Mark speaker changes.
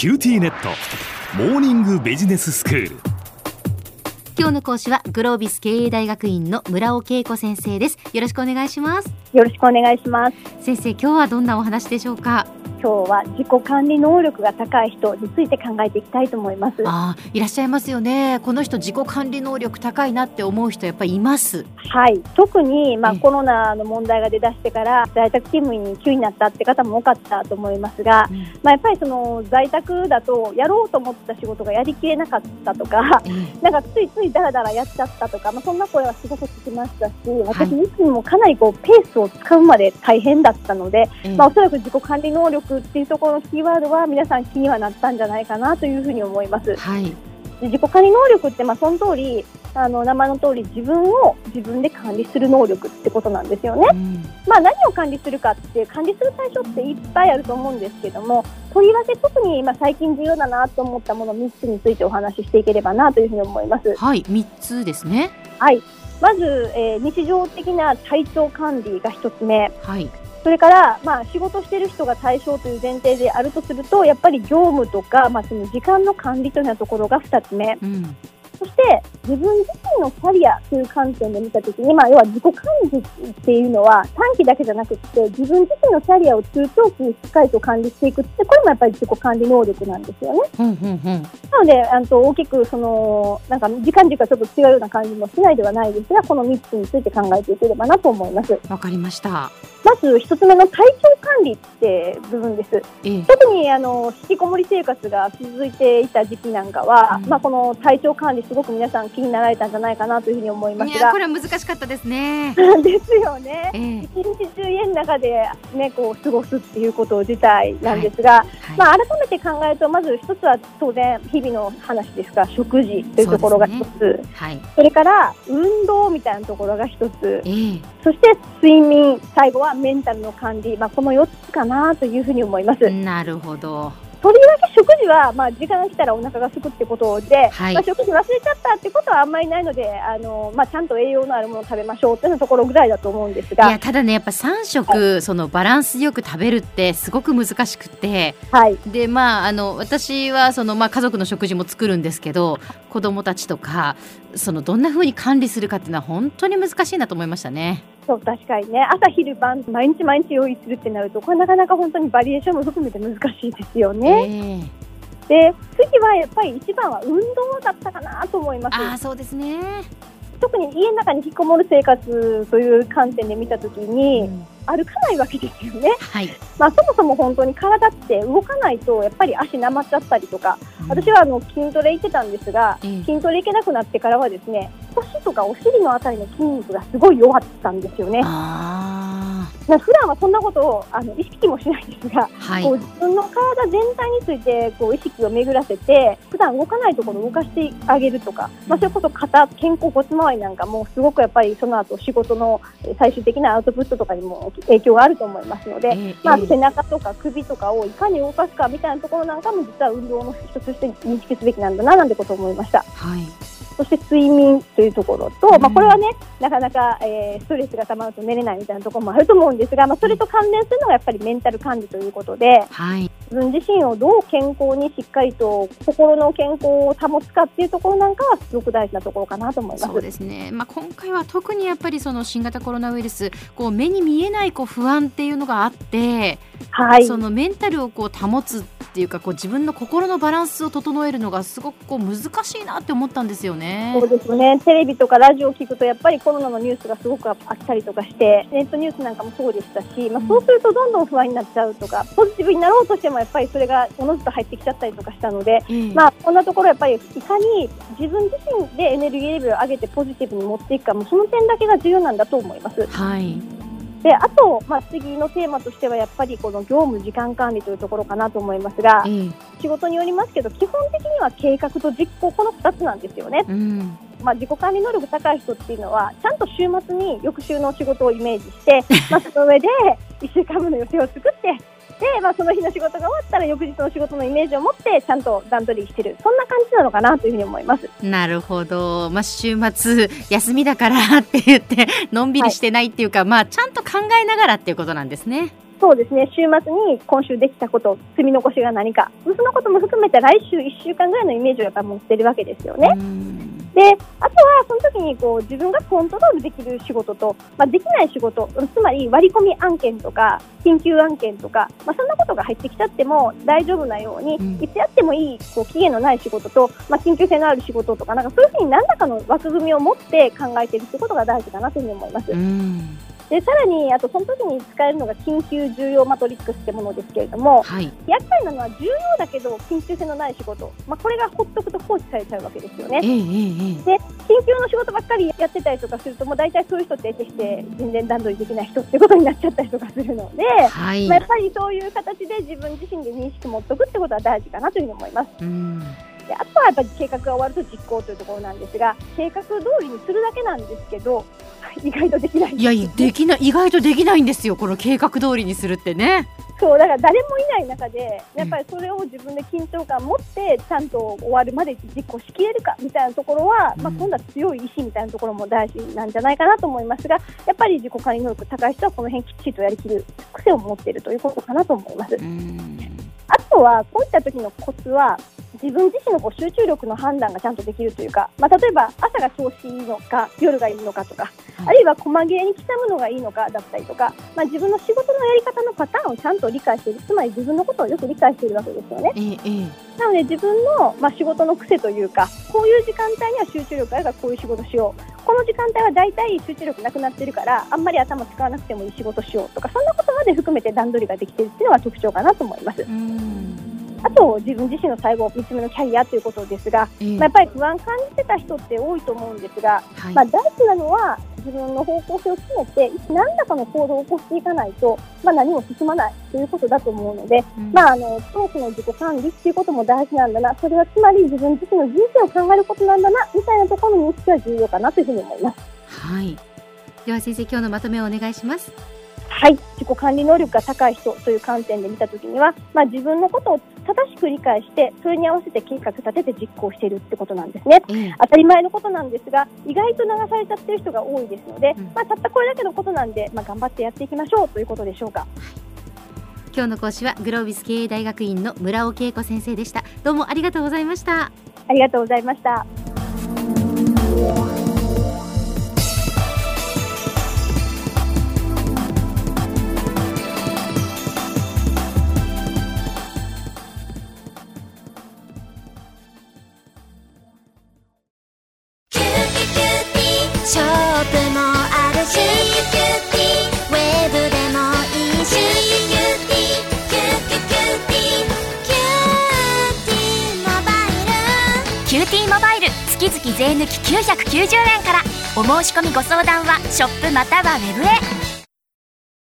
Speaker 1: QTnet。モーニングビジネススクール。
Speaker 2: 今日の講師はグロービス経営大学院の村尾恵子先生です。よろしくお願いします。
Speaker 3: よろしくお願いします。
Speaker 2: 先生今日はどんなお話でしょうか？
Speaker 3: 今日は自己管理能力が高い人について考えていきたいと思います。
Speaker 2: あいらっしゃいますよね。この人自己管理能力高いなって思う人やっぱりいます。
Speaker 3: はい。特にまあコロナの問題が出だしてから在宅勤務に急になったって方も多かったと思いますが、うん、まあやっぱりその在宅だとやろうと思った仕事がやりきれなかったとか、なんかついついだらだらやっちゃったとか、まあそんな声はすごく聞きましたし、私自身もかなりこうペースを使うまで大変だったので、まあおそらく自己管理能力っていうところのキーワードは皆さん気にはなったんじゃないかなというふうに思います。
Speaker 2: はい、
Speaker 3: 自己管理能力って、まあ、その通りあの名前の通り自分を自分で管理する能力ってことなんですよね。うん、まあ、何を管理するかって管理する対象っていっぱいあると思うんですけどもとりわけ特に今最近重要だなと思ったもの3つについてお話ししていければなというふうに思います。
Speaker 2: はい3つですね
Speaker 3: はいまず、えー、日常的な体調管理が1つ目、
Speaker 2: はい、
Speaker 3: それから、まあ、仕事している人が対象という前提であるとするとやっぱり業務とか、まあ、その時間の管理というようなところが2つ目、
Speaker 2: うん、
Speaker 3: そして自分自身のキャリアという観点で見たときに、まあ、要は自己管理っていうのは短期だけじゃなくて自分自身のキャリアを中長期にしっかりと管理していくってこれもやっぱり自己管理能力なんですよね。
Speaker 2: うんうんうん、な
Speaker 3: のであの大きくそのなんか時間軸がちょっと違うような感じもしないではないですがこの3つについて考えていければなと思います。
Speaker 2: わかりました
Speaker 3: まず1つ目の体調管理って部分です。ええ、特にあの引きこもり生活が続いていた時期なんかは、うん、まあ、この体調管理すごく皆さん気になられたんじゃないかなというふうに思いますが
Speaker 2: これは難しかったですね。
Speaker 3: ですよね。一、え、日中家の中で、ね、こう過ごすっていうこと自体なんですが、はい。はい、まあ、改めて考えるとまず一つは当然日々の話ですが食事というところが一つ、ねはい、それから運動みたいなところが一つ、そして睡眠。最後はメンタルの管理、まあ、この4つかなというふうに思います。
Speaker 2: なるほど。
Speaker 3: とりわけ食事は、まあ、時間が来たらお腹がすくってことで、はい、まあ、食事忘れちゃったってことはあんまりないので、あのまあ、ちゃんと栄養のあるものを食べましょうというところぐらいだと思うんですが。
Speaker 2: いやただね、やっぱ3食、はい、そのバランスよく食べるってすごく難しくて、
Speaker 3: はい、
Speaker 2: でまあ、あの私はその、まあ、家族の食事も作るんですけど子供たちとかそのどんなふうに管理するかっていうのは本当に難しいなと思いましたね。
Speaker 3: そう確かにね。朝昼晩毎日毎日用意するってなるとこれなかなか本当にバリエーションも含めて難しいですよね。えー、で次はやっぱり一番は運動だったかなと思います。
Speaker 2: あそうですね。
Speaker 3: 特に家の中に引きこもる生活という観点で見たときに、うん、歩かないわけですよね、
Speaker 2: はい、
Speaker 3: まあ、そもそも本当に体って動かないとやっぱり足なまっちゃったりとか、うん、私はあの筋トレ行ってたんですが、うん、筋トレ行けなくなってからはですね腰とかお尻のあたりの筋肉がすごい弱ったんですよね。まあ、普段はそんなことをあの意識もしないんですが、はい、こう自分の体全体についてこう意識を巡らせて普段動かないところを動かしてあげるとか、まあ、それこそ肩、肩甲骨周りなんかもすごくやっぱりその後仕事の最終的なアウトプットとかにも影響があると思いますので、えー、まあ、背中とか首とかをいかに動かすかみたいなところなんかも実は運動の一つとして認識すべきなんだななんてことを思いました。
Speaker 2: はい
Speaker 3: そして睡眠というところと、まあ、これはね、なかなか、えー、ストレスがたまると寝れないみたいなところもあると思うんですが、まあ、それと関連するのがやっぱりメンタル管理ということで、
Speaker 2: はい、
Speaker 3: 自分自身をどう健康にしっかりと心の健康を保つかっていうところなんかはすごく大事なところかなと思います。
Speaker 2: そうですね、まあ、今回は特にやっぱりその新型コロナウイルスこう目に見えないこう不安っていうのがあって、
Speaker 3: はい、
Speaker 2: そのメンタルをこう保つっていうかこう自分の心のバランスを整えるのがすごくこう難しいなって思ったんですよね。
Speaker 3: そうですね。テレビとかラジオを聞くとやっぱりコロナのニュースがすごくあったりとかしてネットニュースなんかもそうでしたし、まあ、そうするとどんどん不安になっちゃうとかポジティブになろうとしてもやっぱりそれがおのずと入ってきちゃったりとかしたので、うん、まあこんなところやっぱりいかに自分自身でエネルギーレベルを上げてポジティブに持っていくかもその点だけが重要なんだと思います。
Speaker 2: はい
Speaker 3: であと、まあ、次のテーマとしてはやっぱりこの業務時間管理というところかなと思いますが、うん、仕事によりますけど基本的には計画と実行この2つなんですよね。
Speaker 2: うん
Speaker 3: まあ、自己管理能力高い人っていうのはちゃんと週末に翌週の仕事をイメージして まあその上で1週間分の予定を作ってで、まあ、その日の仕事が終わったら翌日の仕事のイメージを持ってちゃんと段取りしてる。そんな感じなのかなというふうに思います。
Speaker 2: なるほど、まあ、週末休みだからって言って のんびりしてないっていうか、はい、まあ、ちゃんと考えながらっていうことなんですね。
Speaker 3: そうですね、週末に今週できたこと、積み残しが何か、そのことも含めて来週1週間ぐらいのイメージをやっぱ持ってるわけですよね。で、あとはその時にこう自分がコントロールできる仕事と、まあ、できない仕事、つまり割り込み案件とか、緊急案件とか、まあ、そんなことが入ってきちゃっても大丈夫なように、うん、いつやってもいいこう期限のない仕事と、まあ、緊急性のある仕事とか、なんかそういうふうに何らかの枠組みを持って考えているということが大事かなというふうに思います。うんでさらに、あとその時に使えるのが緊急重要マトリックスってものですけれども、はい、厄介なのは重要だけど緊急性のない仕事、まあ、これがほっとくと放置されちゃうわけですよね。えー、で緊急の仕事ばっかりやってたりとかするともう大体そういう人って得てして全然段取りできない人ってことになっちゃったりとかするので、はい、まあ、やっぱりそういう形で自分自身で認識持っておくってことは大事かなというふうに思います。うんであとはやっぱり計画が終わると実行というところなんですが計画通りにするだけなんですけど意外とできないい
Speaker 2: やできない意外とできないんですよこの計画通りにするってね。
Speaker 3: そうだから誰もいない中でやっぱりそれを自分で緊張感を持ってちゃんと終わるまで実行しきれるかみたいなところは、まあ、今度は強い意志みたいなところも大事なんじゃないかなと思いますがやっぱり自己管理能力高い人はこの辺きっちりとやりきる癖を持っているということかなと思います。あとはこういった時のコツは自分自身のこう集中力の判断がちゃんとできるというか、まあ、例えば朝が調子いいのか夜がいいのかとか、あるいは細切れに刻むのがいいのかだったりとか、まあ、自分の仕事のやり方のパターンをちゃんと理解している。つまり自分のことをよく理解しているわけですよね。なので自分の、まあ、仕事の癖というかこういう時間帯には集中力あるからこういう仕事しよう。この時間帯は大体集中力なくなってるからあんまり頭使わなくてもいい仕事しようとかそんなことまで含めて段取りができているっていうのが特徴かなと思います。あと自分自身の最後3つ目のキャリアということですが、えー、まあ、やっぱり不安感じてた人って多いと思うんですが、はい、まあ、大事なのは自分の方向性を決めて何らかの行動を起こしていかないと、まあ、何も進まないということだと思うので、うん、まあ、あの長期の自己管理っていうことも大事なんだなそれはつまり自分自身の人生を考えることなんだなみたいなところの認識は重要かなというふうに思います。
Speaker 2: はいでは先生今日のまとめをお願いします。
Speaker 3: はい、自己管理能力が高い人という観点で見たときには、まあ、自分のことを正しく理解して、それに合わせて計画立てて実行しているってことなんですね、うん、当たり前のことなんですが、意外と流されちゃってる人が多いですので、うん、まあ、たったこれだけのことなんで、まあ、頑張ってやっていきましょうということでしょうか。
Speaker 2: 今日の講師はグロービス経営大学院の村尾恵子先生でした。どうもありがとうございました。
Speaker 3: ありがとうございました。
Speaker 4: 税抜き990円から。お申し込みご相談はショップまたはウェブへ。